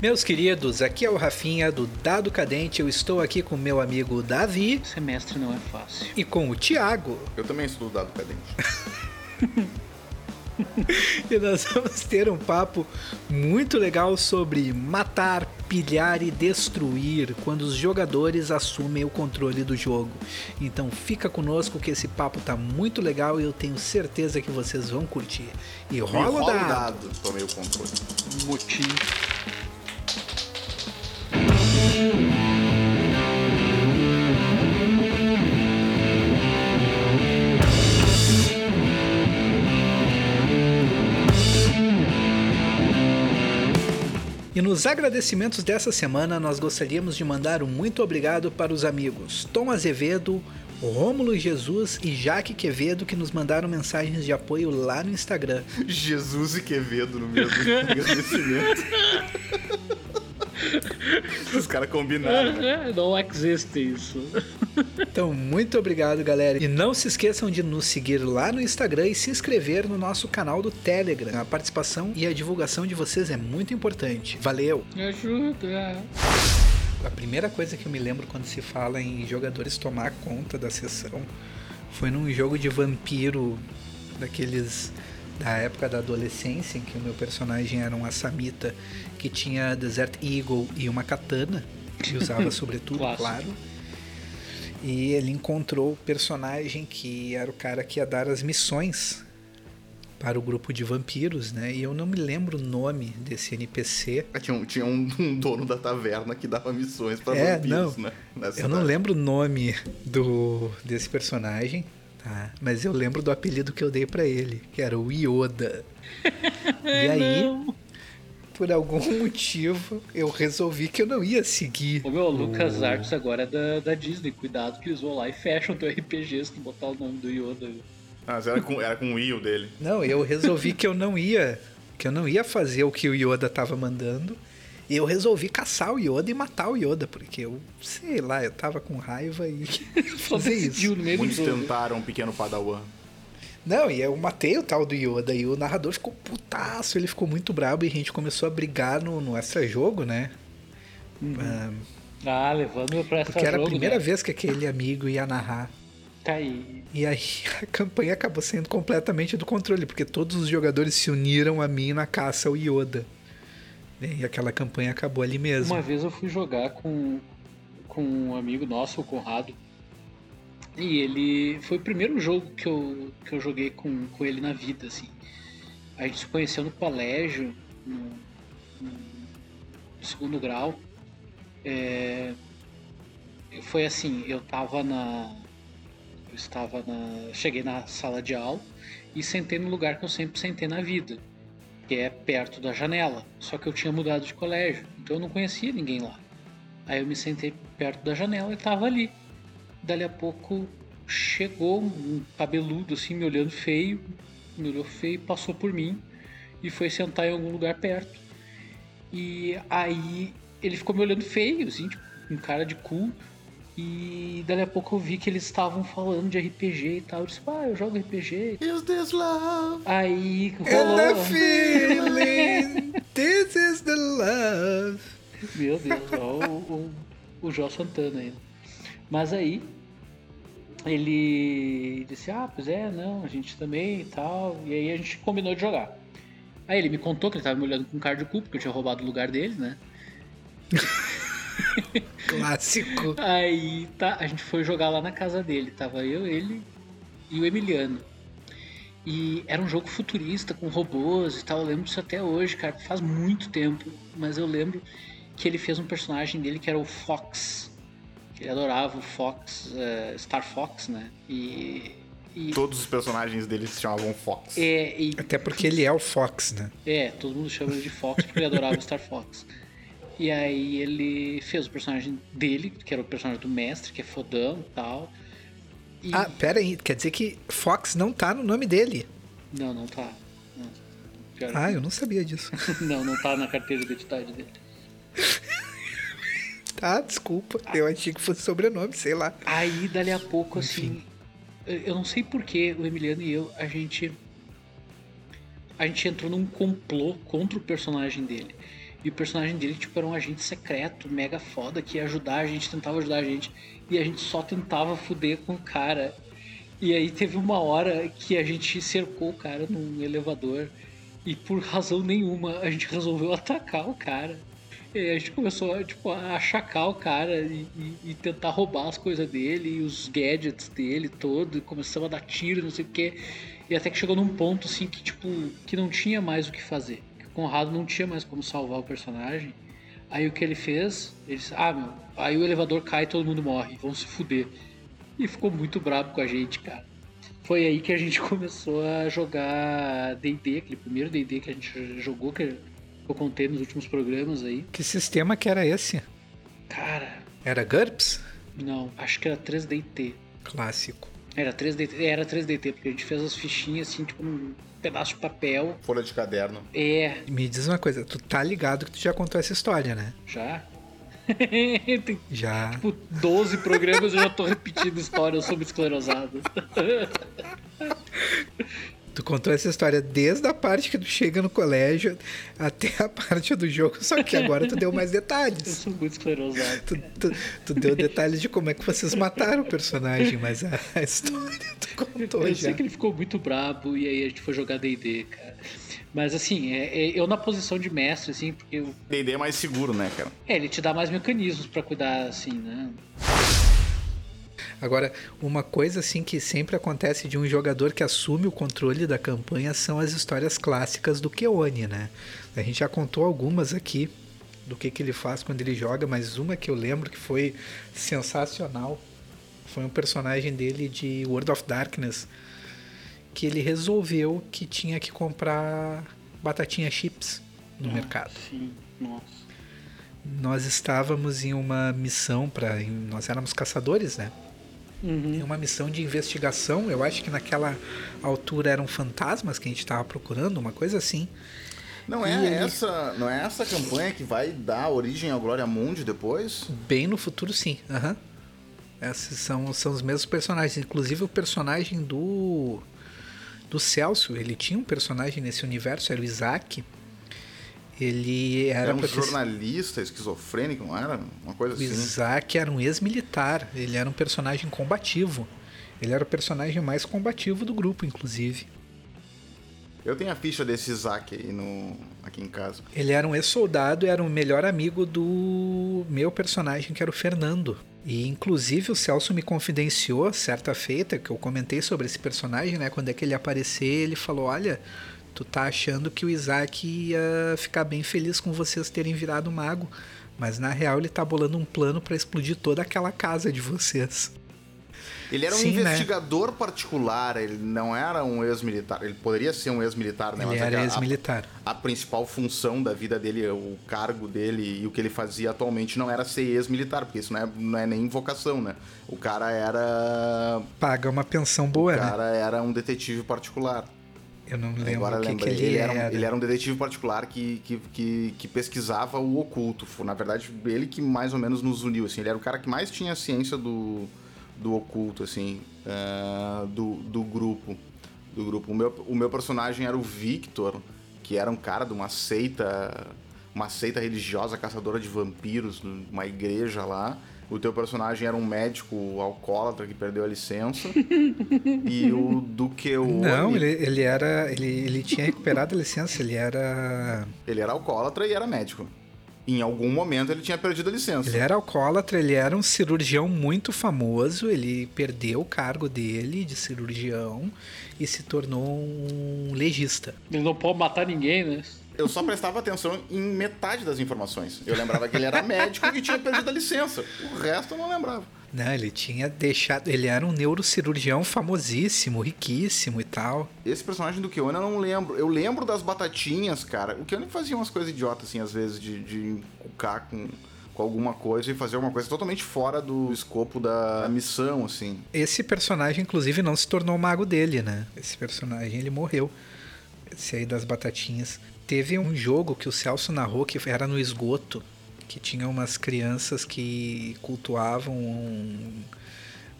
Meus queridos, aqui é o Rafinha do Dado Cadente. Eu estou aqui com meu amigo Davi Semestre não é fácil. e com o Thiago. Eu também estudo dado cadente. E nós vamos ter um papo muito legal sobre matar, pilhar e destruir quando os jogadores assumem o controle do jogo. Então fica conosco que esse papo tá muito legal e eu tenho certeza que vocês vão curtir. E rola o o dado. dado. Tomei o controle. Motim. E nos agradecimentos dessa semana, nós gostaríamos de mandar um muito obrigado para os amigos Tom Azevedo, Rômulo Jesus e Jaque Quevedo que nos mandaram mensagens de apoio lá no Instagram. Jesus e Quevedo no mesmo agradecimento. Os caras combinaram, né? Não existe isso. Então, muito obrigado, galera. E não se esqueçam de nos seguir lá no Instagram e se inscrever no nosso canal do Telegram. A participação e a divulgação de vocês é muito importante. Valeu! Me ajuda. A primeira coisa que eu me lembro quando se fala em jogadores tomar conta da sessão foi num jogo de vampiro daqueles da época da adolescência, em que o meu personagem era um assamita que tinha Desert Eagle e uma katana, que usava sobretudo, claro. E ele encontrou o personagem que era o cara que ia dar as missões para o grupo de vampiros, né? E eu não me lembro o nome desse NPC. Tinha, um, tinha um, um dono da taverna que dava missões pra É, vampiros, não. né? Eu cidade. não lembro o nome do desse personagem, tá? Mas eu lembro do apelido que eu dei pra ele, que era o Yoda. e aí, Não. por algum motivo, eu resolvi que eu não ia seguir. Ô meu, o Lucas Arts agora é da, da Disney. Cuidado que eles vão lá e fecham teu RPG se tu botar o nome do Yoda. Ah, mas era com, era com o Will dele. Não, eu resolvi que eu não ia, que eu não ia fazer o que o Yoda tava mandando. E eu resolvi caçar o Yoda e matar o Yoda, porque eu, sei lá, eu tava com raiva e fazer isso. Muitos tentaram um pequeno padawan. Não, e eu matei o tal do Yoda e o narrador ficou putaço, ele ficou muito brabo e a gente começou a brigar no, no extra jogo, né? Ah, Ah, levando pra essa porque era a primeira né? vez que aquele amigo ia narrar. Tá aí. E aí a campanha acabou saindo completamente do controle, porque todos os jogadores se uniram a mim na caça ao Yoda. E aquela campanha acabou ali mesmo. Uma vez eu fui jogar com, com um amigo nosso, o Conrado. E ele. Foi o primeiro jogo que eu, que eu joguei com, com ele na vida, assim. A gente se conheceu no colégio, no, no segundo grau. É, foi assim, eu tava na. Eu estava na. Cheguei na sala de aula e sentei no lugar que eu sempre sentei na vida que é perto da janela. Só que eu tinha mudado de colégio, então eu não conhecia ninguém lá. Aí eu me sentei perto da janela e tava ali. Dali a pouco chegou um cabeludo assim, me olhando feio, me olhou feio, passou por mim e foi sentar em algum lugar perto. E aí ele ficou me olhando feio, assim, tipo, com cara de cu. E dali a pouco eu vi que eles estavam falando de RPG e tal. Eu disse, ah, eu jogo RPG. Is this love? Aí And the rolou. feeling, this is the love. Meu Deus, ó, o, o, o João Santana ainda. Mas aí ele disse, ah, pois é, não, a gente também e tal. E aí a gente combinou de jogar. Aí ele me contou que ele tava me olhando com cara de cu, porque eu tinha roubado o lugar dele, né? Clássico. Aí tá, a gente foi jogar lá na casa dele. Tava eu, ele e o Emiliano. E era um jogo futurista com robôs e tal. Eu lembro disso até hoje, cara. Faz muito tempo. Mas eu lembro que ele fez um personagem dele que era o Fox. Ele adorava o Fox, eh, Star Fox, né? E. e Todos os personagens dele se chamavam Fox. é, e Até porque ele é o Fox, né? é, todo mundo chama ele de Fox porque ele adorava o Star Fox. E aí ele fez o personagem dele, que era o personagem do mestre, que é fodão e tal. E... Ah, pera aí, quer dizer que Fox não tá no nome dele. Não, não tá. Não. Ah, eu não sabia disso. Não, não tá na carteira de identidade dele. Tá, desculpa. Eu achei que fosse sobrenome, sei lá. Aí, dali a pouco, Enfim. assim. eu- Eu não sei porquê, o Emiliano e eu, a gente. A gente entrou num complô contra o personagem dele. E o personagem dele, tipo, era um agente secreto, mega foda, que ia ajudar a gente, tentava ajudar a gente. E a gente só tentava fuder com o cara. E aí teve uma hora que a gente cercou o cara num elevador. E por razão nenhuma a gente resolveu atacar o cara. E a gente começou tipo, a achacar o cara e, e, e tentar roubar as coisas dele e os gadgets dele todo. E começamos a dar tiro, não sei o que. E até que chegou num ponto assim que, tipo, que não tinha mais o que fazer. Conrado não tinha mais como salvar o personagem. Aí o que ele fez? Ele disse, ah, meu, aí o elevador cai e todo mundo morre, vão se fuder. E ficou muito bravo com a gente, cara. Foi aí que a gente começou a jogar D&D, aquele primeiro D&D que a gente jogou, que eu contei nos últimos programas aí. Que sistema que era esse? Cara, Era GURPS? não, acho que era 3DT. Clássico. Era 3DT, era 3DT, porque a gente fez as fichinhas assim, tipo, num pedaço de papel. Folha de caderno. É, Me diz uma coisa, tu tá ligado que tu já contou essa história, né? já. Tem Já. tipo 12 programas eu já tô repetindo histórias sobre esclerosado. Tu contou essa história desde a parte que tu chega no colégio até a parte do jogo, só que agora tu deu mais Eu detalhes. sou muito esclerosado. Tu, tu- tu deu detalhes de como é que vocês mataram o personagem, mas a, a história tu contou Eu já. sei que ele ficou muito brabo e aí a gente foi jogar D&D, cara. Mas assim, é, é- eu na posição de mestre, assim, porque eu- D&D é mais seguro, né, cara? é, ele te dá mais mecanismos pra cuidar, assim, né? Agora, uma coisa assim que sempre acontece de um jogador que assume o controle da campanha são as histórias clássicas do Keone, né? A gente já contou algumas aqui do que, que ele faz quando ele joga, mas uma que eu lembro que foi sensacional foi um personagem dele de World of Darkness que ele resolveu que tinha que comprar batatinha chips no mercado. Sim, nossa. Nós estávamos em uma missão para nós éramos caçadores, né? Uhum. em uma missão de investigação. Eu acho que naquela altura eram fantasmas que a gente estava procurando, uma coisa assim. Não E é, ele- essa, não é essa campanha que vai dar origem ao Glória Mundi depois? Bem no futuro, sim. Aham. Esses são, são os mesmos personagens. Inclusive o personagem do. Do Celso, ele tinha um personagem nesse universo, era o Isaac. Ele era. Era um jornalista esquizofrênico, não era? Uma coisa O assim. Isaac era um ex-militar. Ele era um personagem combativo. Ele era o personagem mais combativo do grupo, inclusive. Eu tenho a ficha desse Isaac aí no, aqui em casa. Ele era um ex-soldado e era o melhor amigo do meu personagem, que era o Fernando. E inclusive o Celso me confidenciou certa feita que eu comentei sobre esse personagem, né? Quando é que ele aparecer, ele falou: Olha, tu tá achando que o Isaac ia ficar bem feliz com vocês terem virado mago. Mas na real ele tá bolando um plano pra explodir toda aquela casa de vocês. Ele era um Sim, né? investigador particular, ele não era um ex-militar. Ele poderia ser um ex-militar, né? Ele Mas é era a- ex-militar. A, principal função da vida dele, o cargo dele e o que ele fazia atualmente não era ser ex-militar, porque isso não é, não é nem vocação, né? O cara era. Paga uma pensão boa, O né? cara era um detetive particular. Eu não lembro Agora o que, que ele, ele, era um, ele era um detetive particular que, que, que, que pesquisava o oculto. Foi, Na verdade, ele que mais ou menos nos uniu. Assim. Ele era o cara que mais tinha ciência do, do oculto, assim, ah, do, do grupo. Do grupo. O, meu, o meu personagem era o Victor, que era um cara de uma seita. Uma seita religiosa caçadora de vampiros, uma igreja lá. O teu personagem era um médico alcoólatra que perdeu a licença. e o Duqueone... Não, ele, ele era. Ele, ele tinha recuperado a licença, ele era. Ele era alcoólatra e era médico. Em algum momento ele tinha perdido a licença. Ele era alcoólatra, ele era um cirurgião muito famoso, ele perdeu o cargo dele de cirurgião e se tornou um legista. Ele não pode matar ninguém, né? Eu só prestava atenção em metade das informações. Eu lembrava que ele era médico e que tinha perdido a licença. O resto eu não lembrava. Não, ele tinha deixado. Ele era um neurocirurgião famosíssimo, riquíssimo e tal. Esse personagem do Keone eu não lembro. Eu lembro das batatinhas, cara. O Keone fazia umas coisas idiotas, assim, às vezes, de, de encucar com, com alguma coisa e fazer alguma coisa totalmente fora do escopo da missão, assim. Esse personagem, inclusive, não se tornou o mago dele, né? Esse personagem ele morreu. Esse aí das batatinhas. Teve um jogo que o Celso narrou que era no esgoto, que tinha umas crianças que cultuavam um,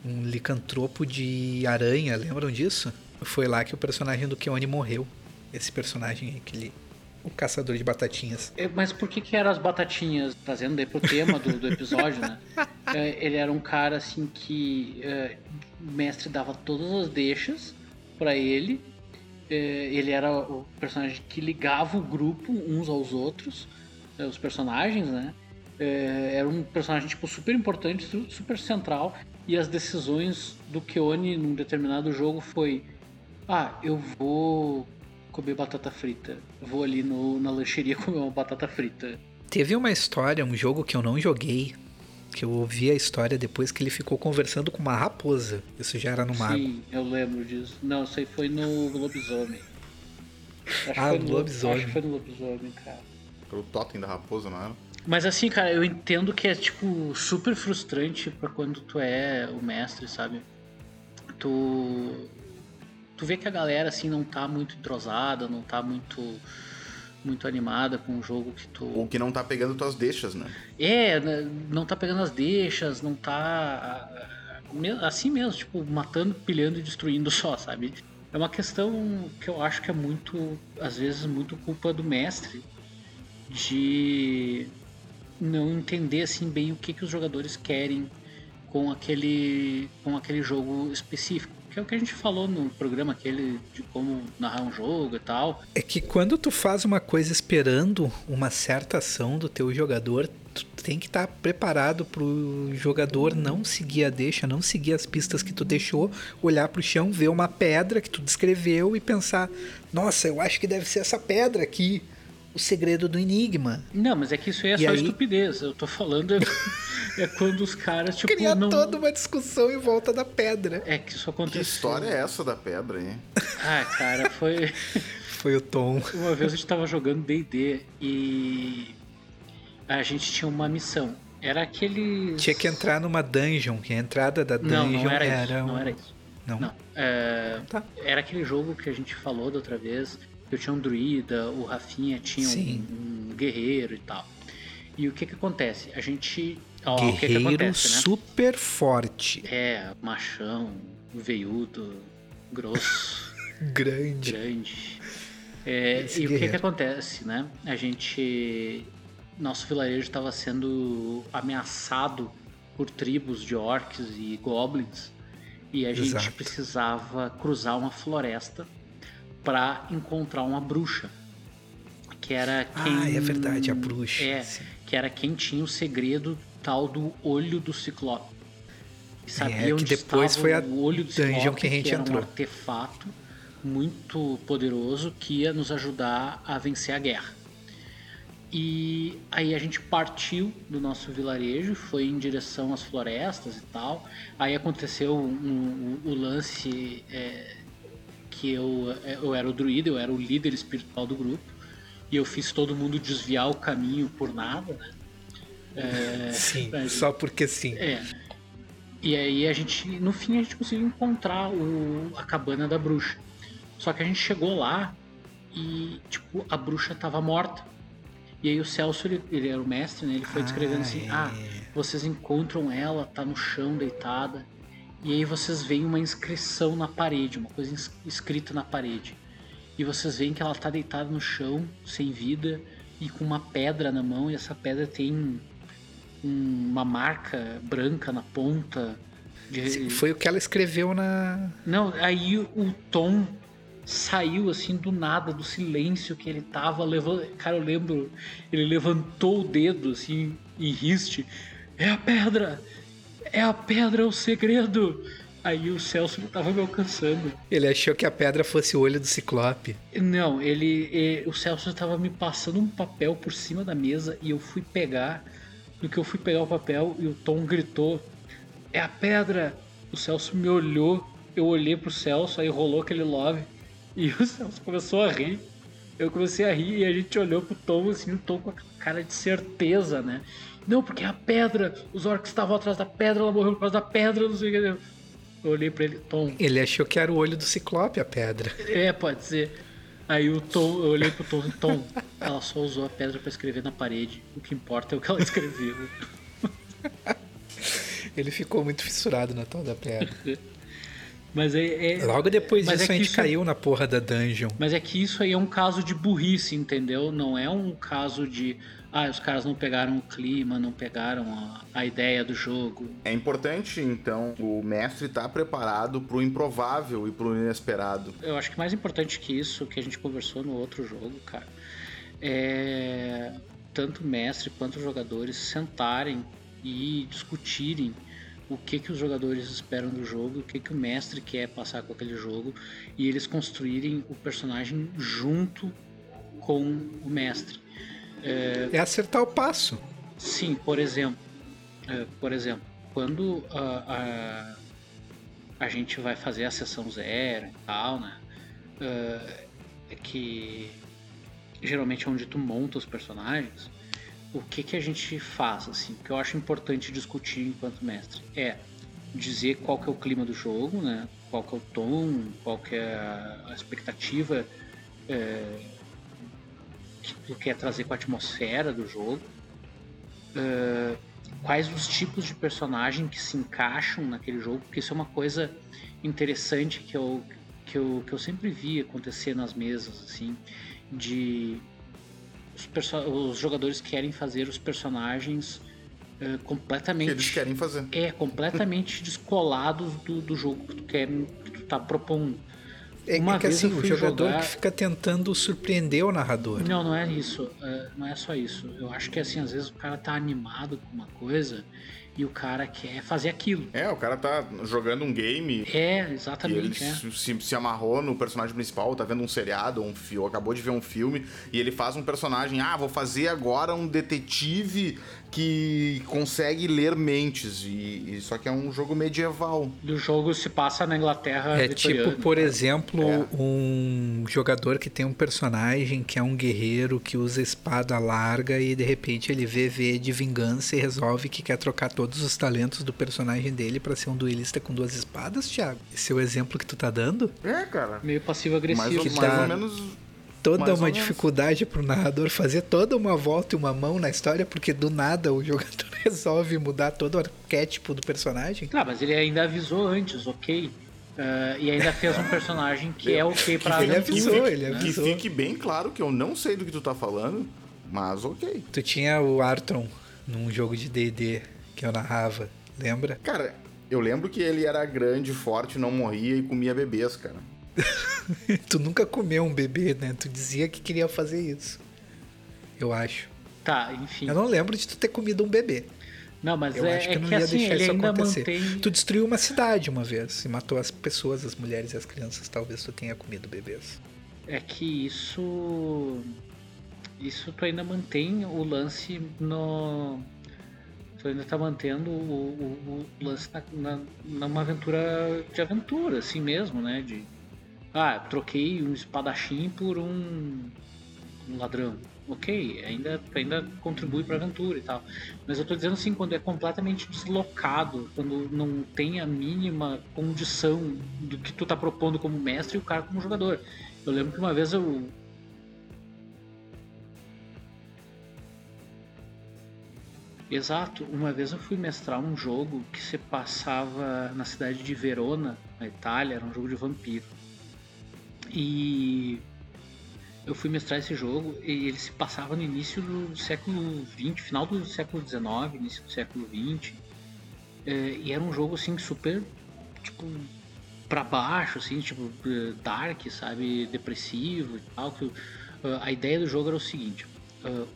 um licantropo de aranha, lembram disso? Foi lá que o personagem do Keone morreu. Esse personagem aí que ele o caçador de batatinhas. É, mas por que que eram as batatinhas? Trazendo daí pro tema do, do episódio, né? É, ele era um cara assim que é, o mestre dava todas as deixas para ele. É, ele era o personagem que ligava o grupo uns aos outros, é, os personagens, né? É, era um personagem tipo super importante, su- super central. E as decisões do Keone num determinado jogo foi: ah, eu vou comer batata frita. Vou ali no, na lancheria comer uma batata frita. Teve uma história, um jogo que eu não joguei, que eu ouvi a história depois que ele ficou conversando com uma raposa. Isso já era no mago. Sim, eu lembro disso. Não, isso aí foi no lobisomem. Acho Ah, foi no no lo- lobisomem. Acho que foi no lobisomem, cara. Pelo totem da raposa, não era? Mas assim, cara, eu entendo que é, tipo, super frustrante pra quando tu é o mestre, sabe? Tu. Tu vê que a galera, assim, não tá muito entrosada, não tá muito. Muito animada com o jogo que tu. Ou que não tá pegando tuas deixas, né? É, né, não tá pegando as deixas, não tá. Assim mesmo, tipo, matando, pilhando e destruindo só, sabe? É uma questão que eu acho que é muito, às vezes, muito culpa do mestre de não entender assim bem o que, que os jogadores querem com aquele, com aquele jogo específico. Que é o que a gente falou no programa aquele de como narrar um jogo e tal. É que quando tu faz uma coisa esperando uma certa ação do teu jogador, tu tem que estar preparado pro jogador não seguir a deixa, não seguir as pistas que tu deixou, olhar pro chão, ver uma pedra que tu descreveu e pensar: "Nossa, eu acho que deve ser essa pedra aqui, o segredo do enigma". Não, mas é que isso aí é E só aí? estupidez. Eu tô falando é, é quando os caras, tipo, Criar não. toda uma discussão em volta da pedra. É que isso Que aconteceu. história é essa da pedra, hein? Ah, cara, foi. Foi o tom. Uma vez a gente tava jogando DD e a gente tinha uma missão. Era aquele. Tinha que entrar numa dungeon, que a entrada da dungeon Não, não era, isso. um- Não era isso. Não? Não. É, Tá. Era aquele jogo que a gente falou da outra vez. Eu tinha um druida, o Rafinha tinha um, um guerreiro e tal. E o que que acontece? A gente. Ó, o que que Guerreiro acontece, né? super forte, É, machão, veiudo, grosso. grande. grande. É, e o que, que guerreiro. acontece, né? A gente. Nosso vilarejo estava sendo ameaçado por tribos de orcs e goblins. E a gente Exato. precisava cruzar uma floresta para encontrar uma bruxa. Que era quem. Ah, é verdade, a bruxa. É, sim. que era quem tinha o segredo tal do olho do ciclope. E sabia É, que onde depois foi a o olho do ciclope, que a gente era entrou. um artefato muito poderoso que ia nos ajudar a vencer a guerra. E aí a gente partiu do nosso vilarejo, foi em direção às florestas e tal. Aí aconteceu um- um- o lance é, que eu, eu era o druida, eu era o líder espiritual do grupo. E eu fiz todo mundo desviar o caminho por nada, né? É, Sim, mas- só porque sim. é. E aí a gente, no fim, a gente conseguiu encontrar o, a cabana da bruxa. Só que a gente chegou lá e, tipo, a bruxa tava morta. E aí o Celso, ele, ele era o mestre, né? Ele foi descrevendo assim, é. ah, vocês encontram ela, tá no chão, deitada. E aí vocês veem uma inscrição na parede, uma coisa escrita na parede. E vocês veem que ela tá deitada no chão, sem vida, e com uma pedra na mão, e essa pedra tem um- uma marca branca na ponta. De... Foi o que ela escreveu na. Não, aí o Tom saiu assim do nada, do silêncio que ele tava levando. Cara, eu lembro, ele levantou o dedo assim em riste. É a pedra! É a pedra, é o segredo! Aí o Celso tava me alcançando. Ele achou que a pedra fosse o olho do ciclope. Não, ele, eh, o Celso estava me passando um papel por cima da mesa e eu fui pegar. No que eu fui pegar o papel e o Tom gritou: "É a pedra!". O Celso me olhou, eu olhei pro Celso, aí rolou aquele love e o Celso começou a rir. Eu comecei a rir e a gente olhou pro Tom assim, o Tom com a cara de certeza, né? Não, porque é a pedra, os orcs estavam atrás da pedra, ela morreu por causa da pedra, não sei o que. Eu olhei pra ele, Tom, Ele achou que era o olho do ciclope a pedra. é, pode ser. Aí o Tom, eu olhei pro Tom e Tom, ela só usou a pedra pra escrever na parede. O que importa é o que ela escreveu. Ele ficou muito fissurado na tal da pedra. Mas é, é- Logo depois é disso que a gente isso é- caiu na porra da dungeon. Mas é que isso aí é um caso de burrice, entendeu? Não é um caso de. Ah, os caras não pegaram o clima, não pegaram a, a ideia do jogo. É importante, então, o mestre estar preparado pro improvável e pro inesperado. Eu acho que mais importante que isso, que a gente conversou no outro jogo, cara, é tanto o mestre quanto os jogadores sentarem e discutirem o que, que os jogadores esperam do jogo, o que, que o mestre quer passar com aquele jogo, e eles construírem o personagem junto com o mestre. É acertar o passo. Sim, por exemplo, é, por exemplo, quando a, a, a gente vai fazer a sessão zero e tal, né? é, é que geralmente é onde tu monta os personagens. O que que a gente faz, assim? O que eu acho importante discutir enquanto mestre é dizer qual que é o clima do jogo, né? Qual que é o tom, qual que é a expectativa é, que tu quer trazer com a atmosfera do jogo. Uh, quais os tipos de personagem que se encaixam naquele jogo, porque isso é uma coisa interessante que eu, que eu, que eu sempre vi acontecer nas mesas, assim, de os, os jogadores querem fazer os personagens uh, Que completamente eles querem fazer. é completamente descolados do, do jogo que tu quer que tu tá propondo. É, Uma é que vez assim, o jogador jogar- que fica tentando surpreender o narrador. Não, não é isso. é, não é só isso. Eu acho que assim, às vezes o cara tá animado com uma coisa e o cara quer fazer aquilo. É, o cara tá jogando um game É, e ele exatamente. é. se, se- se amarrou no personagem principal, tá vendo um seriado, um filme, acabou de ver um filme, e ele faz um personagem, ah, vou fazer agora um detetive que consegue ler mentes, e, e- só que é um jogo medieval. E o jogo se passa na Inglaterra É tipo, por exemplo, É. um jogador que tem um personagem que é um guerreiro que usa espada larga e de repente ele vê V de vingança e resolve que quer trocar todos os talentos do personagem dele pra ser um duelista com duas espadas, Thiago. Esse é o exemplo que tu tá dando? É, cara. Meio passivo-agressivo. Mais, ou, que mais tá- ou menos. Toda Mais uma dificuldade pro narrador fazer toda uma volta e uma mão na história, porque do nada o jogador resolve mudar todo o arquétipo do personagem. Ah, mas ele ainda avisou antes, ok? Ah, e ainda fez um personagem que é ok pra ele avisou, né? ele Que avisou. fique bem claro que eu não sei do que tu tá falando, mas ok. Tu tinha o Artron num jogo de D&D que eu narrava, lembra? Cara, eu lembro que ele era grande, forte, não morria e comia bebês, cara. tu nunca comeu um bebê, né? Tu dizia que queria fazer isso. Eu acho. Tá, enfim. Eu não lembro de tu ter comido um bebê. Não, mas Eu é, acho que é não que ia assim, deixar isso acontecer. mantém. Tu destruiu uma cidade uma vez e matou as pessoas, as mulheres e as crianças. Talvez tu tenha comido bebês. É que isso. Isso tu ainda mantém o lance no. Tu ainda tá mantendo o, o- o lance na, na, numa aventura de aventura, assim mesmo, né? De. Ah, troquei um espadachim por um, um ladrão. Ok, ainda, ainda contribui pra aventura e tal. Mas eu tô dizendo assim, quando é completamente deslocado, quando não tem a mínima condição do que tu tá propondo como mestre e o cara como jogador. Eu lembro que uma vez eu. Exato, uma vez eu fui mestrar um jogo que se passava na cidade de Verona, na Itália, era um jogo de vampiro. E eu fui mestrar esse jogo e ele se passava no início do século XX, final do século XIX, início do século XX. É, e era um jogo assim super, tipo, pra baixo, assim, tipo, eh, dark, sabe, depressivo e tal. Que, eh, a ideia do jogo era o seguinte: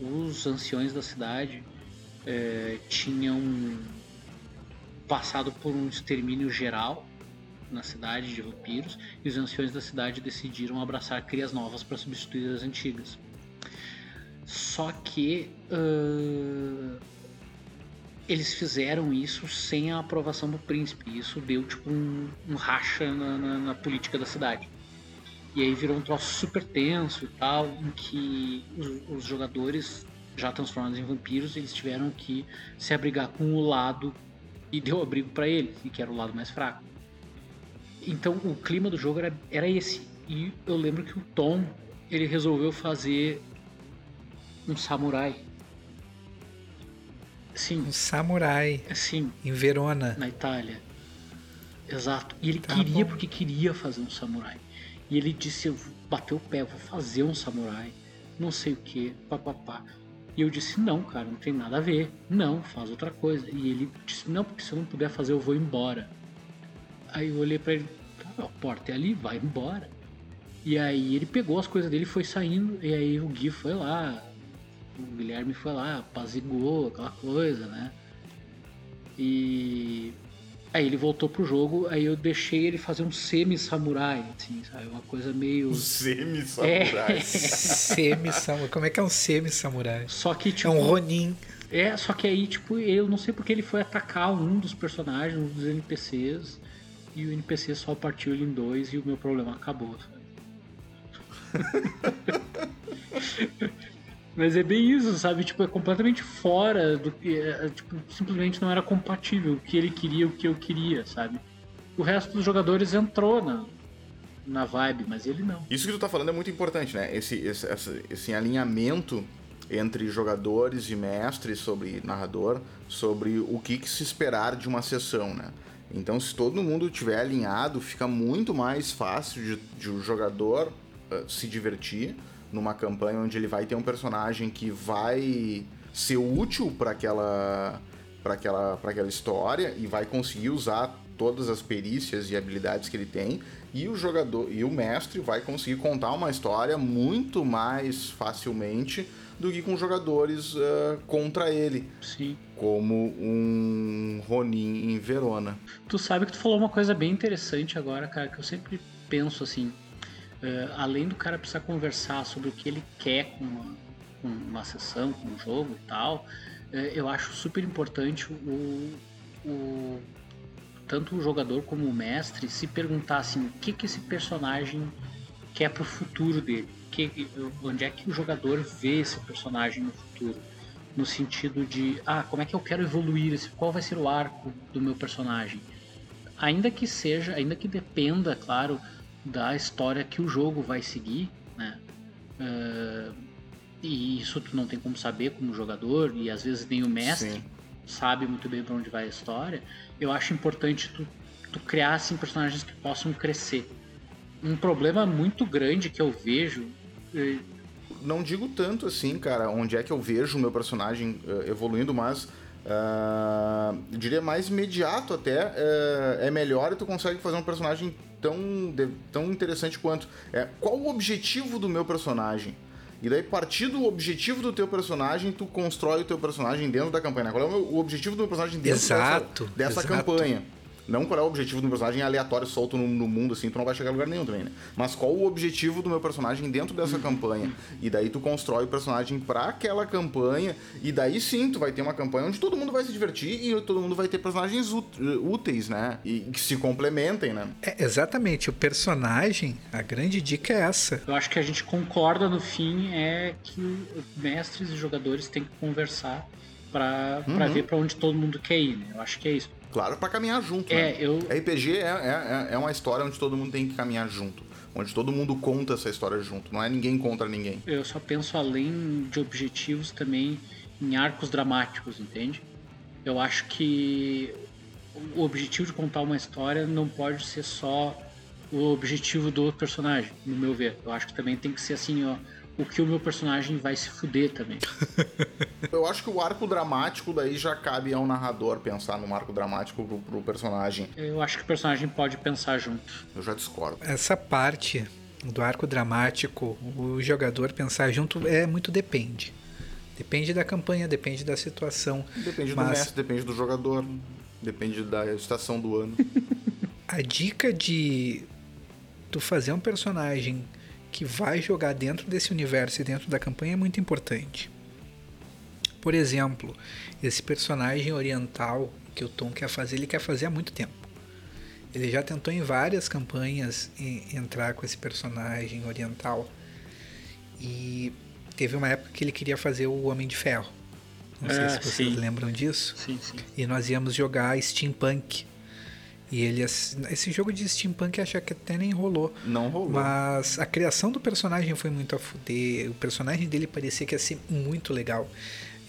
os anciões da cidade tinham passado por um extermínio geral na cidade de vampiros e os anciões da cidade decidiram abraçar crias novas para substituir as antigas. Só que eh, eles fizeram isso sem a aprovação do príncipe. E isso deu tipo um, um racha na, na- na política da cidade. E aí virou um troço super tenso e tal, em que os, os jogadores, já transformados em vampiros, eles tiveram que se abrigar com o lado e deu abrigo para eles, e que era o lado mais fraco. Então o clima do jogo era, era esse. E eu lembro que o Tom ele resolveu fazer um samurai. Sim, Um samurai assim, em Verona. na Itália. Exato. E ele Tá queria bom. porque queria fazer um samurai. E ele disse, eu vou- bateu o pé, eu vou fazer um samurai. Não sei o que, papapá. E eu disse, não, cara, não tem nada a ver. Não, faz outra coisa. E ele disse, não, porque se eu não puder fazer, eu vou embora. Aí eu olhei pra ele, a porta é ali, vai embora. E aí ele pegou as coisas dele e foi saindo. E aí o Gui foi lá, o Guilherme foi lá, apaziguou aquela coisa, né? E aí ele voltou pro jogo, aí eu deixei ele fazer um semi-samurai, assim, sabe? Uma coisa meio. Os semi-samurais. Semi-samurai. Como é que é um semi-samurai? Só que, É tipo. um Ronin. É, só que aí, tipo, eu não sei porque ele foi atacar um dos personagens, um dos NPCs, e o NPC só partiu ele em dois e o meu problema acabou? Mas é bem isso, sabe? Tipo, é completamente fora do que. é, tipo, simplesmente não era compatível o que ele queria, o que eu queria, sabe? O resto dos jogadores entrou na, na vibe, mas ele não. Isso que tu tá falando é muito importante, né? Esse, esse, essa- esse alinhamento entre jogadores e mestres sobre narrador, sobre o que, que se esperar de uma sessão, né? Então, se todo mundo tiver alinhado, fica muito mais fácil de, de o jogador eh, se divertir numa campanha onde ele vai ter um personagem que vai ser útil para aquela para aquela para aquela história e vai conseguir usar todas as perícias e habilidades que ele tem. E o jogador e o mestre vai conseguir contar uma história muito mais facilmente do que com jogadores eh, contra ele, Sim. como um Ronin em Verona. Tu sabe que tu falou uma coisa bem interessante agora, cara, que eu sempre penso assim. eh, além do cara precisar conversar sobre o que ele quer com uma, com uma sessão, com um jogo e tal, eh, eu acho super importante o, o- tanto o jogador como o mestre se perguntar assim, o que que esse personagem quer pro futuro dele? Que, onde é que o jogador vê esse personagem no futuro? No sentido de, ah, como é que eu quero evoluir? esse- Qual vai ser o arco do meu personagem? Ainda que seja, ainda que dependa, claro, da história que o jogo vai seguir, né? Eh, e isso tu não tem como saber como jogador, e às vezes nem o mestre Sim. sabe muito bem para onde vai a história, eu acho importante tu, tu criar assim, personagens que possam crescer. Um problema muito grande que eu vejo. Não digo tanto assim, cara, onde é que eu vejo o meu personagem eh, evoluindo, mas eu diria mais imediato até, eh, é melhor e tu consegue fazer um personagem tão, de- tão interessante quanto. É, qual o objetivo do meu personagem? E daí, partir do objetivo do teu personagem, tu constrói o teu personagem dentro da campanha. Qual é o, meu- o objetivo do meu personagem dentro Exato, dessa, dessa exato. campanha? Não qual é o objetivo do meu personagem aleatório, solto no, no mundo, assim, tu não vai chegar a lugar nenhum também, né? Mas qual o objetivo do meu personagem dentro dessa campanha? E daí tu constrói o personagem pra aquela campanha, e daí sim tu vai ter uma campanha onde todo mundo vai se divertir e todo mundo vai ter personagens út- úteis, né? E que se complementem, né? É, exatamente, o personagem, a grande dica é essa. Eu acho que a gente concorda no fim é que mestres e jogadores têm que conversar para Uhum. ver para onde todo mundo quer ir. Né? Eu acho que é isso. Claro, pra caminhar junto, É, né? eu, RPG é, é, é uma história onde todo mundo tem que caminhar junto. Onde todo mundo conta essa história junto. Não é ninguém contra ninguém. eu só penso além de objetivos também em arcos dramáticos, entende? Eu acho que o objetivo de contar uma história não pode ser só o objetivo do outro personagem, no meu ver. Eu acho que também tem que ser assim, ó, o que o meu personagem vai se fuder também. Eu acho que o arco dramático daí já cabe ao narrador pensar no arco dramático pro, pro personagem. Eu acho que o personagem pode pensar junto. Eu já discordo. Essa parte do arco dramático, o jogador pensar junto é muito depende. Depende da campanha, depende da situação. Depende do Mas- mestre, depende do jogador, depende da estação do ano. A dica de tu fazer um personagem que vai jogar dentro desse universo e dentro da campanha é muito importante. Por exemplo, esse personagem oriental que o Tom quer fazer, ele quer fazer há muito tempo. Ele já tentou em várias campanhas entrar com esse personagem oriental. E teve uma época que ele queria fazer o Homem de Ferro. Não sei Ah, se vocês sim. lembram disso. Sim, sim. E nós íamos jogar steampunk. E ele esse jogo de steampunk acho que até nem rolou. Não rolou. Mas a criação do personagem foi muito a fuder. O personagem dele parecia que ia ser muito legal.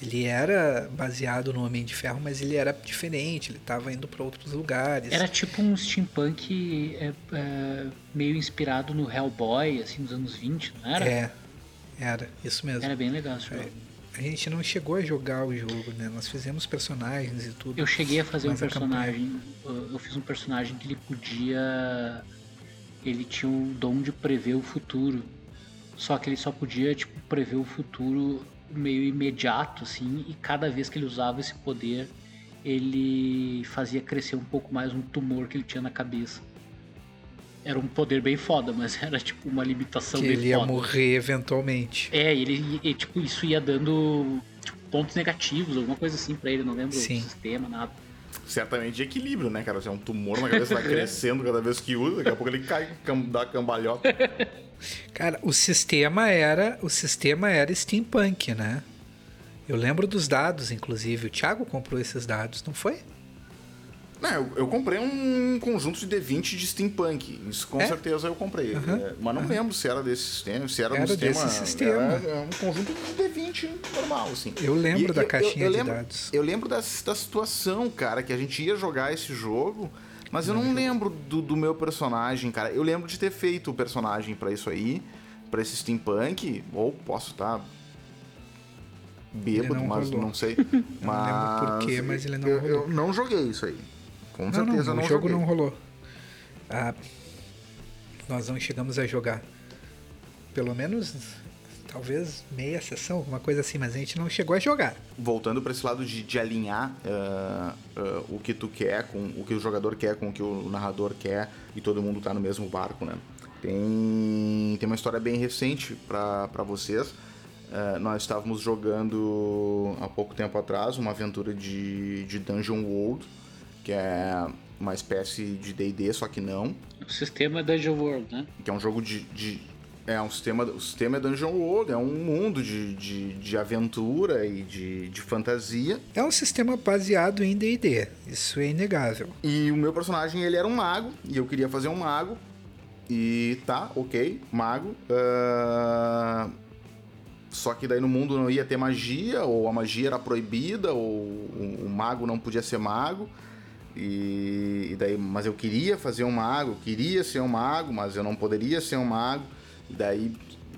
Ele era baseado no Homem de Ferro, mas ele era diferente, ele estava indo para outros lugares. Era tipo um steampunk é, é, meio inspirado no Hellboy, assim, dos anos 20, não era? É, era, isso mesmo. Era bem legal esse jogo. É, a gente não chegou a jogar o jogo, né? Nós fizemos personagens e tudo. Eu cheguei a fazer um personagem. Campanha... Eu fiz um personagem que ele podia. Ele tinha o dom de prever o futuro. Só que ele só podia, tipo, prever o futuro meio imediato, assim, e cada vez que ele usava esse poder, ele fazia crescer um pouco mais um tumor que ele tinha na cabeça. Era um poder bem foda, mas era tipo uma limitação que ele ia morrer eventualmente. É, ele e, tipo isso ia dando tipo, pontos negativos, alguma coisa assim para ele, não lembro Sim. o sistema, nada. Certamente de equilíbrio, né, cara? Se é um tumor na cabeça, vai crescendo cada vez que usa, daqui a pouco ele cai, dá cambalhota. Cara, o sistema era, o sistema era steampunk, né? Eu lembro dos dados, inclusive. O Thiago comprou esses dados, não foi? Não, eu, eu, comprei um conjunto de D20 de steampunk. Isso com é? certeza eu comprei. Uhum. É, mas não uhum. lembro se era desse sistema, se era, era um sistema. Desse sistema. Era, um conjunto de D20 normal, assim. Eu lembro e, da eu, caixinha eu, de lembro, dados. Eu lembro da, da situação, cara, que a gente ia jogar esse jogo. Mas eu não lembro do, do, meu personagem, cara. Eu lembro de ter feito o personagem para isso aí, para esse steampunk, ou posso estar tá bêbado, não mas rolou. não sei. mas não lembro porquê, mas ele não eu, rolou. Eu não joguei isso aí. Com não, certeza não, não o jogo joguei. não rolou. Ah, nós não chegamos a jogar. Pelo menos, talvez meia sessão, alguma coisa assim, mas a gente não chegou a jogar. Voltando para esse lado de, de alinhar uh, uh, o que tu quer com o que o jogador quer com o que o narrador quer e todo mundo tá no mesmo barco, né? Tem, tem uma história bem recente para vocês. Uh, nós estávamos jogando há pouco tempo atrás uma aventura de, de Dungeon World que é uma espécie de D&D, só que não. O sistema é Dungeon World, né? Que é um jogo de... de é um sistema, o sistema é Dungeon World, é um mundo de, de, de aventura e de, de fantasia. É um sistema baseado em D&D, isso é inegável. E o meu personagem, ele era um mago, e eu queria fazer um mago. E tá, ok, mago. Uh... Só que daí no mundo não ia ter magia, ou a magia era proibida, ou o mago não podia ser mago. E, e, daí, mas eu queria fazer um mago, queria ser um mago, mas eu não poderia ser um mago. E daí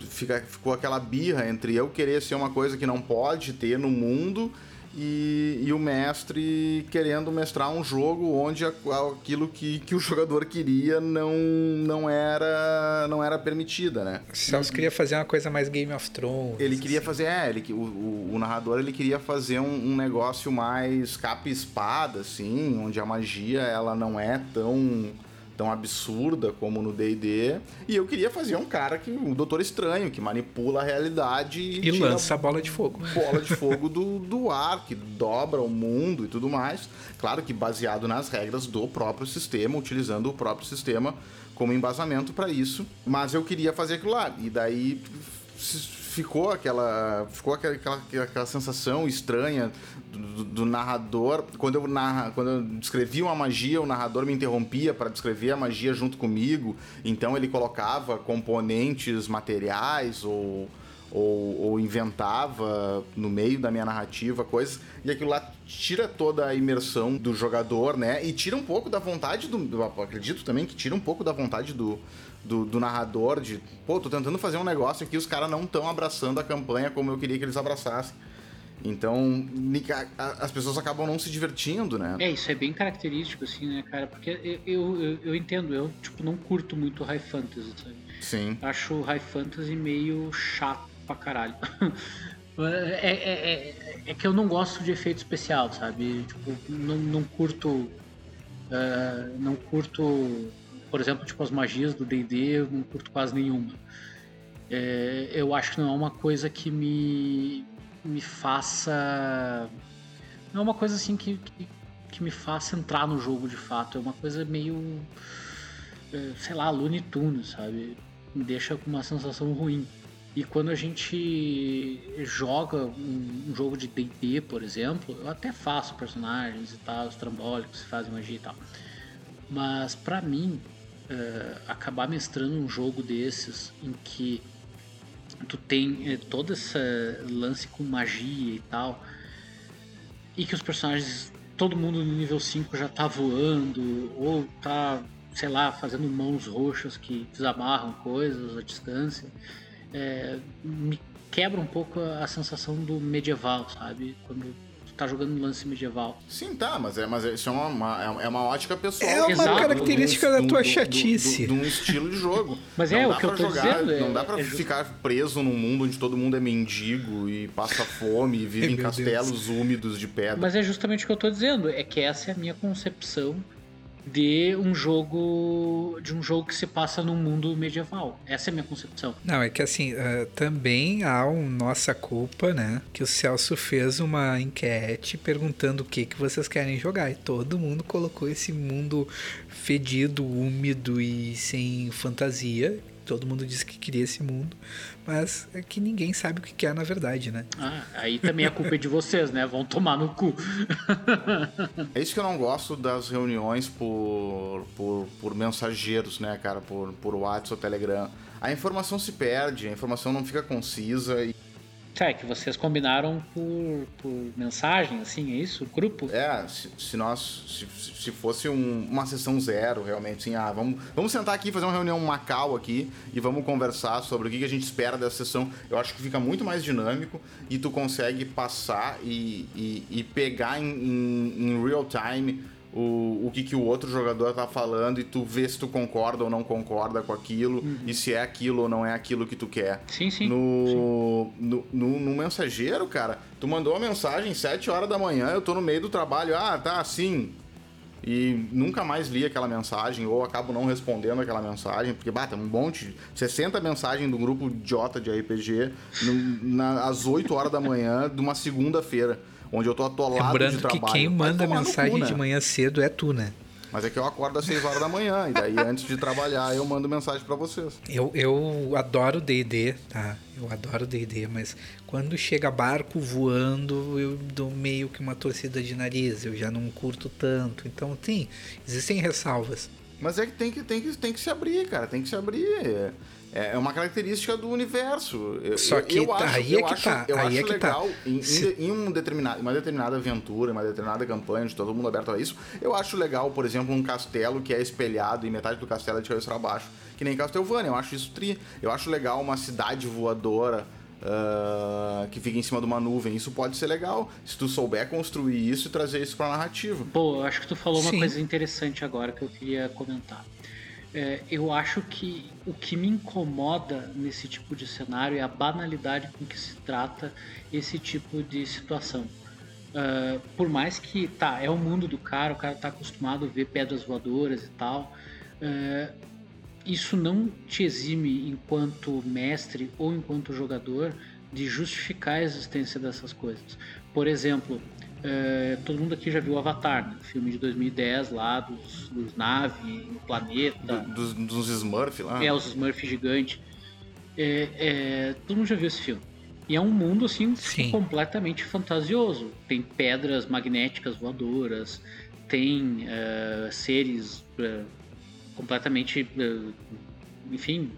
fica, ficou aquela birra entre eu querer ser uma coisa que não pode ter no mundo e, e o mestre querendo mestrar um jogo onde aquilo que, que o jogador queria não, não era não era permitida, né? Celso queria fazer uma coisa mais Game of Thrones. Ele queria assim. fazer, é, ele, o, o, o, narrador ele queria fazer um, um negócio mais capa e espada, assim, onde a magia ela não é tão tão absurda como no D&D. E eu queria fazer um cara que um Doutor Estranho que manipula a realidade e, e lança a bola de fogo. Bola de fogo do, do ar, que dobra o mundo e tudo mais. Claro que baseado nas regras do próprio sistema, utilizando o próprio sistema como embasamento para isso. Mas eu queria fazer aquilo lá. E daí ficou aquela ficou aquela, aquela, aquela sensação estranha do, do, narrador. Quando eu narra, quando eu descrevia uma magia o narrador me interrompia para descrever a magia junto comigo. Então ele colocava componentes materiais ou ou, ou, inventava no meio da minha narrativa coisas. E aquilo lá tira toda a imersão do jogador, né? E tira um pouco da vontade do, acredito também que tira um pouco da vontade do, do, do, narrador de, pô, tô tentando fazer um negócio aqui, os caras não estão abraçando a campanha como eu queria que eles abraçassem. Então, as pessoas acabam não se divertindo, né? É, isso é bem característico, assim, né, cara? Porque eu, eu, eu entendo, eu, tipo, não curto muito High Fantasy, sabe? Sim. Acho High Fantasy meio chato pra caralho. é, é, é, é, que eu não gosto de efeito especial, sabe? Tipo, não, não curto... Uh, não curto por exemplo, tipo as magias do D&D, eu não curto quase nenhuma. É, eu acho que não é uma coisa que me, me faça... Não é uma coisa assim que, que, que me faça entrar no jogo de fato. É uma coisa meio... É, sei lá, Looney Tunes, sabe? Me deixa com uma sensação ruim. E quando a gente joga um, um jogo de D&D, por exemplo, eu até faço personagens e tal, os trambólicos, fazem magia e tal. Mas para mim, uh, acabar mestrando um jogo desses em que tu tem é, todo esse lance com magia e tal, e que os personagens, todo mundo no nível 5 já tá voando, ou tá, sei lá, fazendo mãos roxas que desamarram coisas à distância, é, me quebra um pouco a sensação do medieval, sabe? Quando tá jogando um lance medieval. Sim, tá, mas, é, mas isso é uma, uma é uma ótica pessoal. É uma Exato. característica Do- da tua do- chatice. De um estilo de jogo. Mas Não é, o que eu tô jogar, dizendo é- Não dá pra é ficar preso num mundo onde todo mundo é mendigo e passa fome e vive em castelos úmidos de pedra. Mas é justamente o que eu tô dizendo, é que essa é a minha concepção de um jogo de um jogo que se passa num mundo medieval. Essa é a minha concepção. Não, é que assim, ah, também há um nossa culpa, né? Que o Celso fez uma enquete perguntando o que, que vocês querem jogar. E todo mundo colocou esse mundo fedido, úmido e sem fantasia. Todo mundo disse que queria esse mundo, mas é que ninguém sabe o que quer na verdade, né? Ah, aí também a culpa é de vocês, né? Vão tomar no cu. É isso que eu não gosto das reuniões por, por, por mensageiros, né, cara? Por, por WhatsApp ou Telegram. A informação se perde, a informação não fica concisa e é que vocês combinaram por, por mensagem, assim, é isso? Grupo? É, se, se nós. Se, se fosse um- uma sessão zero, realmente, assim, ah, vamos, vamos sentar aqui, fazer uma reunião Macau aqui e vamos conversar sobre o que, que a gente espera dessa sessão. Eu acho que fica muito mais dinâmico e tu consegue passar e, e, e pegar em, em, em real time o, o que, que o outro jogador tá falando e tu vê se tu concorda ou não concorda com aquilo e se é aquilo ou não é aquilo que tu quer. Sim, sim. No, no, no, no mensageiro, cara, tu mandou uma mensagem 7 horas da manhã, eu tô no meio do trabalho, ah, tá, assim. E nunca mais li aquela mensagem, ou acabo não respondendo aquela mensagem, porque bata um monte, 60 mensagens do grupo idiota de RPG no- na- às 8 horas da manhã de uma segunda-feira, onde eu tô atolado de Lembrando trabalho. que quem manda mensagem cu, né? de manhã cedo é tu, né? Mas é que eu acordo às 6 horas da manhã, e daí antes de trabalhar eu mando mensagem pra vocês. Eu, eu adoro D&D, tá? Eu adoro D&D, mas quando chega barco voando, eu dou meio que uma torcida de nariz. Eu já não curto tanto. Então, tem, existem ressalvas. Mas é que tem que, tem que, tem que se abrir, cara. Tem que se abrir. É, é uma característica do universo. Eu- Só que eu tá, acho, aí eu é que acho, tá, Eu aí acho é que tá. legal em, em Se- em um determinado, uma determinada aventura, uma determinada campanha, de todo mundo aberto a isso. Eu acho legal, por exemplo, um castelo que é espelhado e metade do castelo é de cabeça pra baixo. Que nem Castlevania. Eu acho isso tri. Eu acho legal uma cidade voadora. ah, que fica em cima de uma nuvem. Isso pode ser legal se tu souber construir isso e trazer isso pra narrativa. Pô, eu acho que tu falou uma Sim. coisa interessante agora que eu queria comentar. É, eu acho que o que me incomoda nesse tipo de cenário é a banalidade com que se trata esse tipo de situação. Ah, por mais que, tá, é o mundo do cara, o cara tá acostumado a ver pedras voadoras e tal, ah, isso não te exime enquanto mestre ou enquanto jogador de justificar a existência dessas coisas. Por exemplo, é, todo mundo aqui já viu Avatar, né? filme de 2010 lá dos, dos naves no planeta, Do- dos, dos Smurf lá. é os Smurf gigante. É, é, todo mundo já viu esse filme. E é um mundo assim Sim. completamente fantasioso. Tem pedras magnéticas voadoras, tem é, seres é, completamente, é, enfim,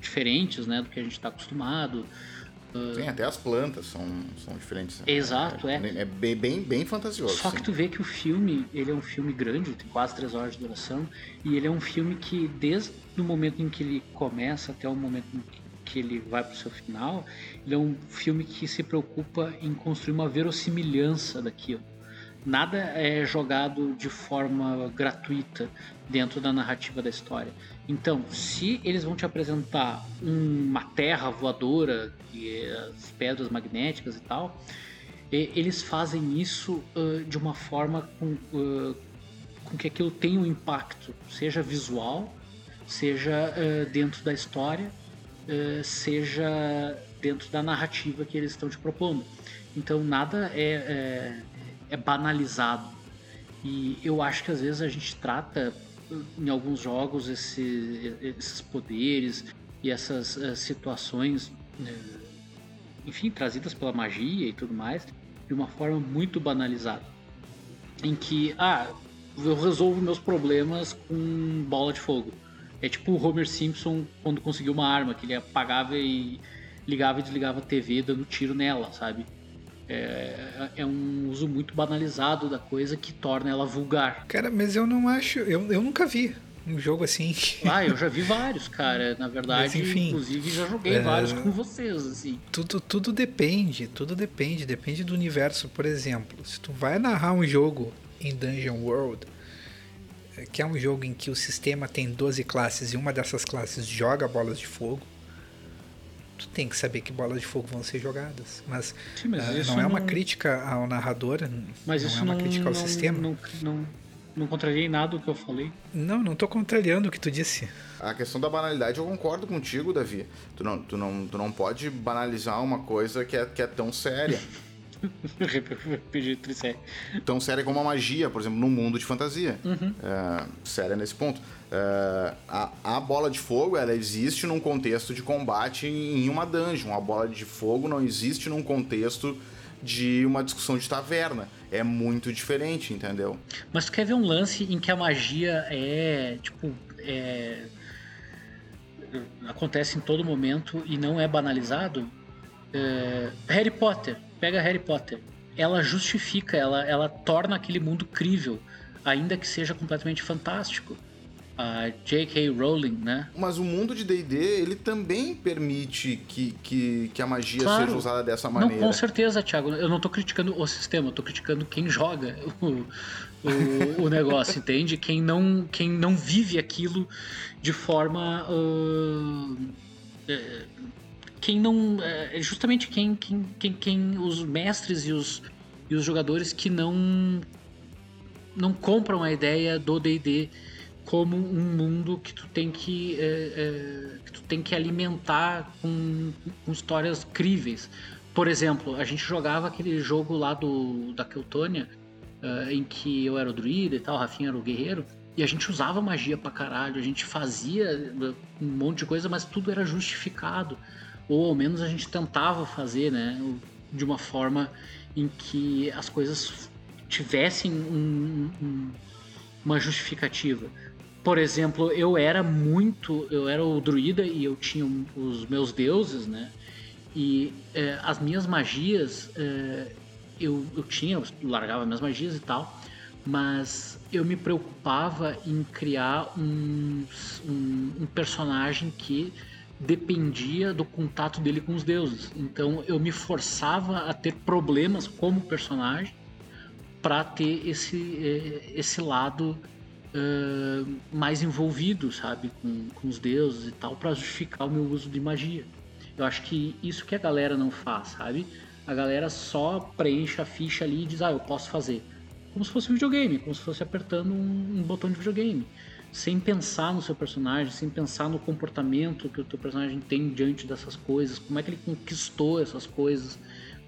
diferentes, né, do que a gente está acostumado. Tem até as plantas são, são diferentes. Exato, é. É bem, bem, bem fantasioso. Só sim. que tu vê que o filme, ele é um filme grande, tem quase três horas de duração, e ele é um filme que desde o momento em que ele começa até o momento em que- ele vai pro seu final, ele é um filme que se preocupa em construir uma verossimilhança daquilo. Nada é jogado de forma gratuita dentro da narrativa da história. Então, se eles vão te apresentar uma terra voadora e as pedras magnéticas e tal, eles fazem isso ah, de uma forma com, ah, com que aquilo tenha um impacto, seja visual, seja ah, dentro da história, seja dentro da narrativa que eles estão te propondo. Então nada é, é, é banalizado. E eu acho que às vezes a gente trata em alguns jogos esse- esses poderes e essas ah, situações eh, enfim, trazidas pela magia e tudo mais, de uma forma muito banalizada. Em que, ah, eu resolvo meus problemas com bola de fogo. É tipo o Homer Simpson quando conseguiu uma arma, que ele apagava e, ligava e desligava a TV dando tiro nela, sabe? É, é um uso muito banalizado da coisa que torna ela vulgar. Cara, mas eu não acho. Eu, eu nunca vi um jogo assim. Ah, eu já vi vários, cara. Na verdade, mas, enfim, inclusive já joguei é... vários com vocês, assim. Tudo, tudo depende, tudo depende, depende do universo. Por exemplo, se tu vai narrar um jogo em Dungeon World, é, que é um jogo em que o sistema tem 12 classes e uma dessas classes joga bolas de fogo, tu tem que saber que bolas de fogo vão ser jogadas. Mas, Sim, mas uh, não é uma crítica ao narrador, mas não isso é uma não, crítica ao não, sistema. Não, não, não contrariei nada do que eu falei. Não, não tô contrariando o que tu disse. A questão da banalidade eu concordo contigo, Davi. Tu não, tu não, tu não pode banalizar uma coisa que é, que é tão séria. Tão séria como a magia, por exemplo, no mundo de fantasia. Uhum. É, séria nesse ponto. É, a, a, bola de fogo ela existe num contexto de combate em uma dungeon. A bola de fogo não existe num contexto de uma discussão de taverna. É muito diferente, entendeu? Mas tu quer ver um lance em que a magia é, tipo, é... acontece em todo momento e não é banalizado? É... Harry Potter, pega Harry Potter. Ela justifica, ela, ela torna aquele mundo crível, ainda que seja completamente fantástico a J.K. Rowling, né? Mas o mundo de D&D, ele também permite que, que, que a magia claro. seja usada dessa maneira. Não, com certeza, Thiago. Eu não estou criticando o sistema, eu tô criticando quem joga o, o, o negócio, entende? Quem não, quem não vive aquilo de forma... Uh, é, quem não... É justamente quem, quem, quem, quem... Os mestres e os, e os jogadores que não... Não compram a ideia do D&D como um mundo que tu tem que, é, é, que tu tem que alimentar com, com, histórias críveis. Por exemplo, a gente jogava aquele jogo lá do da Keltônia, uh, em que eu era o druida e tal, o Rafinha era o guerreiro, e a gente usava magia pra caralho, a gente fazia um monte de coisa, mas tudo era justificado. Ou ao menos a gente tentava fazer, né? De uma forma em que as coisas tivessem um, um, uma justificativa. Por exemplo, eu era muito. Eu era o druida e eu tinha os meus deuses, né? E é, as minhas magias. É, eu, eu tinha, eu largava minhas magias e tal, mas eu me preocupava em criar um, um, um personagem que dependia do contato dele com os deuses. Então eu me forçava a ter problemas como personagem para ter esse, é, esse lado uh, mais envolvido, sabe, com, com os deuses e tal, para justificar o meu uso de magia. Eu acho que isso que a galera não faz, sabe? A galera só preenche a ficha ali e diz, ah, eu posso fazer. Como se fosse um videogame, como se fosse apertando um, um botão de videogame. Sem pensar no seu personagem, sem pensar no comportamento que o teu personagem tem diante dessas coisas, como é que ele conquistou essas coisas,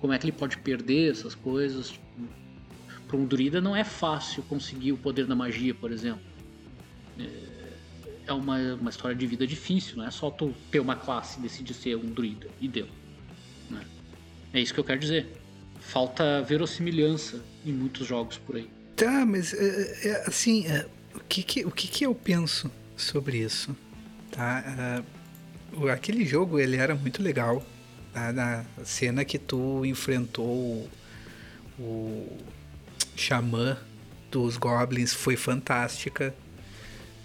como é que ele pode perder essas coisas. Para um druida não é fácil conseguir o poder da magia, por exemplo. É, é uma, uma história de vida difícil, não é só tu ter uma classe e decidir ser um druida e deu. Né? É isso que eu quero dizer. Falta verossimilhança em muitos jogos por aí. Tá, mas é, é, assim, o, que, que, o que, que eu penso sobre isso? Tá? Uh, aquele jogo ele era muito legal. Tá? Na cena que tu enfrentou o, o xamã dos goblins foi fantástica,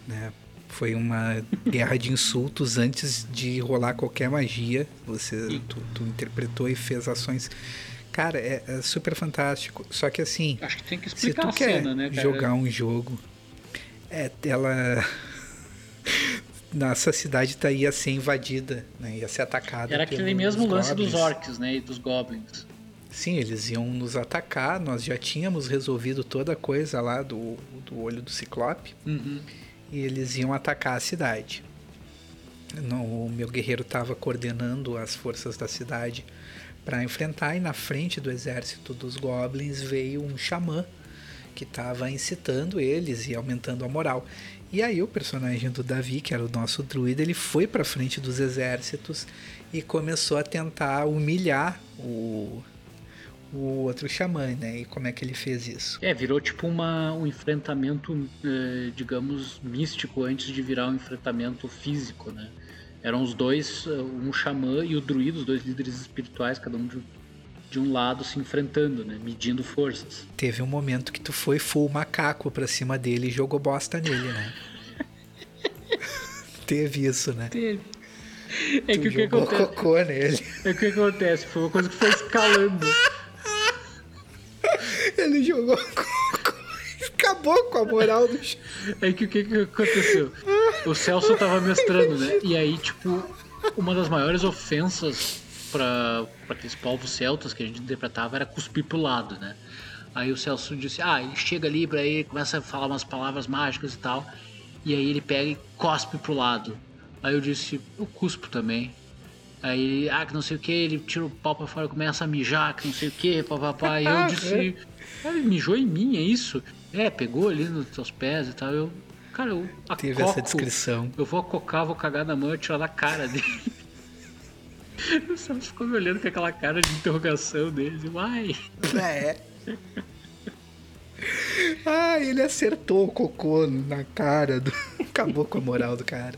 né? Foi uma guerra de insultos antes de rolar qualquer magia. Você tu, tu interpretou e fez ações. Cara, é, é, super fantástico. Só que assim, Acho que tem que explicar se tu quer cena, né, jogar um jogo, é, ela nossa cidade tá, ia ser invadida, né? ia ser atacada. Era aquele mesmo lance goblins. dos orcs, né? E dos goblins. Sim, eles iam nos atacar. Nós já tínhamos resolvido toda a coisa lá do, do olho do Ciclope. Uhum. E eles iam atacar a cidade. o meu guerreiro estava coordenando as forças da cidade para enfrentar. E na frente do exército dos goblins veio um xamã que estava incitando eles e aumentando a moral. E aí o personagem do Davi, que era o nosso druida, ele foi para frente dos exércitos e começou a tentar humilhar o o outro xamã, né? E como é que ele fez isso? É, virou tipo uma, um enfrentamento, eh, digamos, místico antes de virar um enfrentamento físico, né? Eram os dois, um xamã e o druida, os dois líderes espirituais, cada um de, de um lado se enfrentando, né? Medindo forças. Teve um momento que tu foi full macaco pra cima dele e jogou bosta nele, né? Teve isso, né? Teve. É tu que o que jogou acontece. cocô nele. É que o que acontece? Foi uma coisa que foi escalando. Ele jogou cocô. Acabou com a moral do. É que o que, que aconteceu? O Celso tava mestrando, né? E aí, tipo, uma das maiores ofensas para aqueles povos celtas que a gente interpretava era cuspir pro lado, né? Aí o Celso disse: Ah, ele chega ali pra ele, começa a falar umas palavras mágicas e tal. E aí ele pega e cospe pro lado. Aí eu disse: Eu cuspo também. Aí ele, ah, que não sei o que, ele tira o pau pra fora, começa a mijar, que não sei o que, papapá. E eu disse: ah, Ele mijou em mim, é isso? É, pegou ali nos teus pés e tal. Eu, cara, eu Teve essa descrição. Eu vou acocar, vou cagar na mão e tirar da cara dele. O Celso ficou me olhando com aquela cara de interrogação dele. Uai. É. Ah, ele acertou o cocô na cara do. Acabou com a moral do cara.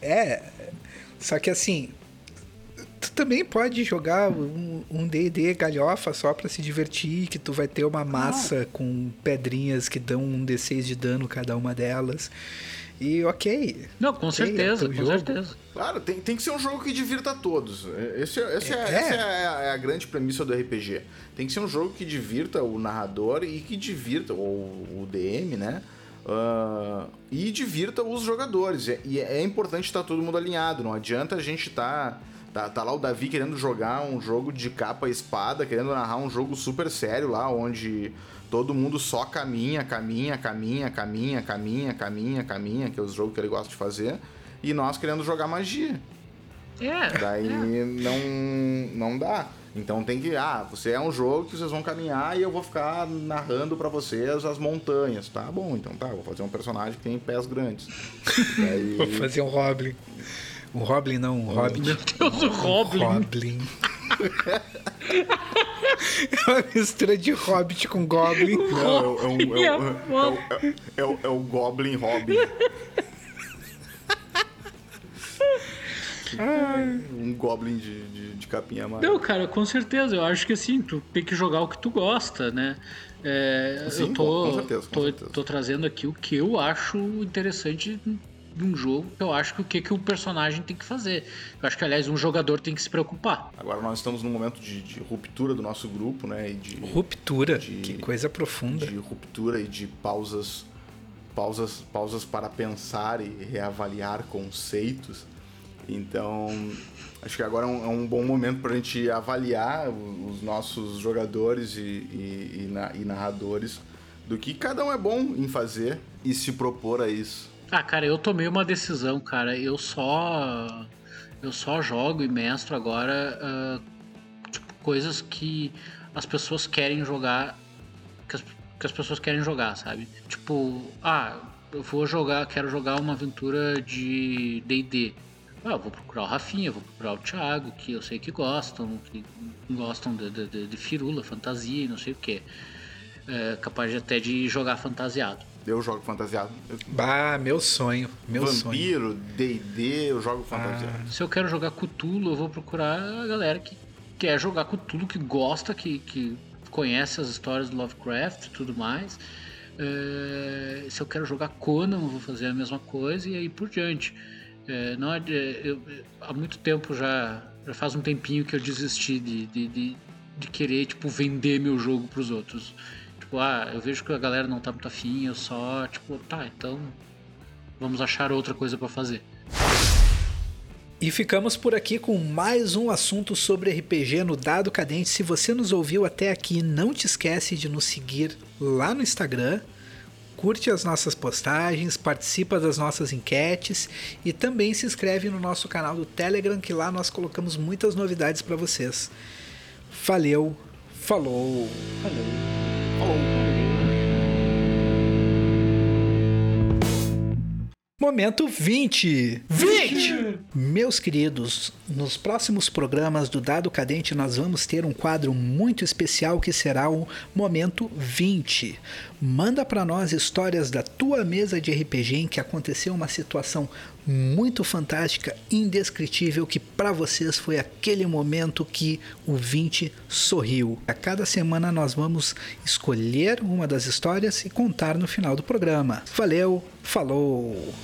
É. Só que assim. Tu também pode jogar um um D&D galhofa só pra se divertir, que tu vai ter uma massa com pedrinhas que dão um D6 de dano cada uma delas. E ok. Não, com Ok, é certeza, teu com jogo. certeza. Claro, tem, tem que ser um jogo que divirta a todos. Esse, é- esse é, É. Essa é a, é a grande premissa do RPG. Tem que ser um jogo que divirta o narrador e que divirta ou o DM, né? Ah, e divirta os jogadores. E- é importante estar todo mundo alinhado. Não adianta a gente tá, tá. Tá lá o Davi querendo jogar um jogo de capa e espada, querendo narrar um jogo super sério lá, onde todo mundo só caminha, caminha, caminha, caminha, caminha, caminha, caminha, que é os jogos que ele gosta de fazer. E nós querendo jogar magia. É. Daí não, não dá. Então tem que. Ah, você é um jogo que vocês vão caminhar e eu vou ficar narrando pra vocês as montanhas. Tá bom, então tá. Vou fazer um personagem que tem pés grandes. Daí. Vou fazer um Roblin. Um Roblin não, um Hobbit. Meu Deus, o Roblin. Roblin. É uma mistura de Hobbit com Goblin. Não, é, o- é, um- é, o- é, o- é, o- é o Goblin Robin. um Goblin de, de, de capinha amarela. Não, cara, com certeza. Eu acho que assim, tu tem que jogar o que tu gosta, né? É, Sim, eu tô, com certeza, com tô, certeza. tô trazendo aqui o que eu acho interessante de um jogo, que eu acho que o que, que o personagem tem que fazer. Eu acho que, aliás, um jogador tem que se preocupar. Agora nós estamos num momento de, de ruptura do nosso grupo, né? E de, Ruptura. De- Que coisa profunda. de ruptura e de pausas, pausas, pausas para pensar e reavaliar conceitos. Então, acho que agora é um, é um bom momento para a gente avaliar os nossos jogadores e, e- e na- e narradores do que cada um é bom em fazer e se propor a isso. Ah, cara, eu tomei uma decisão, cara. Eu só. Eu só jogo e mestro agora. ah, tipo, coisas que as pessoas querem jogar. Que as, que as pessoas querem jogar, sabe? Tipo, ah, eu vou jogar, quero jogar uma aventura de DD. Ah, eu vou procurar o Rafinha, vou procurar o Thiago, que eu sei que gostam, que gostam de, de, de- de firula, fantasia e não sei o que. É, capaz até de jogar fantasiado. Eu jogo fantasiado. Bah, meu sonho. Meu sonho. Vampiro, D&D, eu jogo fantasiado. Se eu quero jogar Cthulhu, eu vou procurar a galera que quer jogar Cthulhu, que gosta, que, que conhece as histórias do Lovecraft e tudo mais. É, se eu quero jogar Conan, eu vou fazer a mesma coisa e aí por diante. É, não é de- eu- há muito tempo já, já faz um tempinho que eu desisti de, de, de, de querer tipo, vender meu jogo pros outros. Tipo, ah, eu vejo que a galera não tá muito afim, eu só, tipo, tá, então vamos achar outra coisa pra fazer. E ficamos por aqui com mais um assunto sobre RPG no Dado Cadente. Se você nos ouviu até aqui, não te esquece de nos seguir lá no Instagram. Curte as nossas postagens, participa das nossas enquetes e também se inscreve no nosso canal do Telegram, que lá nós colocamos muitas novidades para vocês. Valeu, falou! Momento 20. 20! Meus queridos, nos próximos programas do Dado Cadente nós vamos ter um quadro muito especial que será o Momento 20. Manda para nós histórias da tua mesa de RPG em que aconteceu uma situação muito fantástica, indescritível, que para vocês foi aquele momento que o 20 sorriu. A cada semana nós vamos escolher uma das histórias e contar no final do programa. Valeu, falou!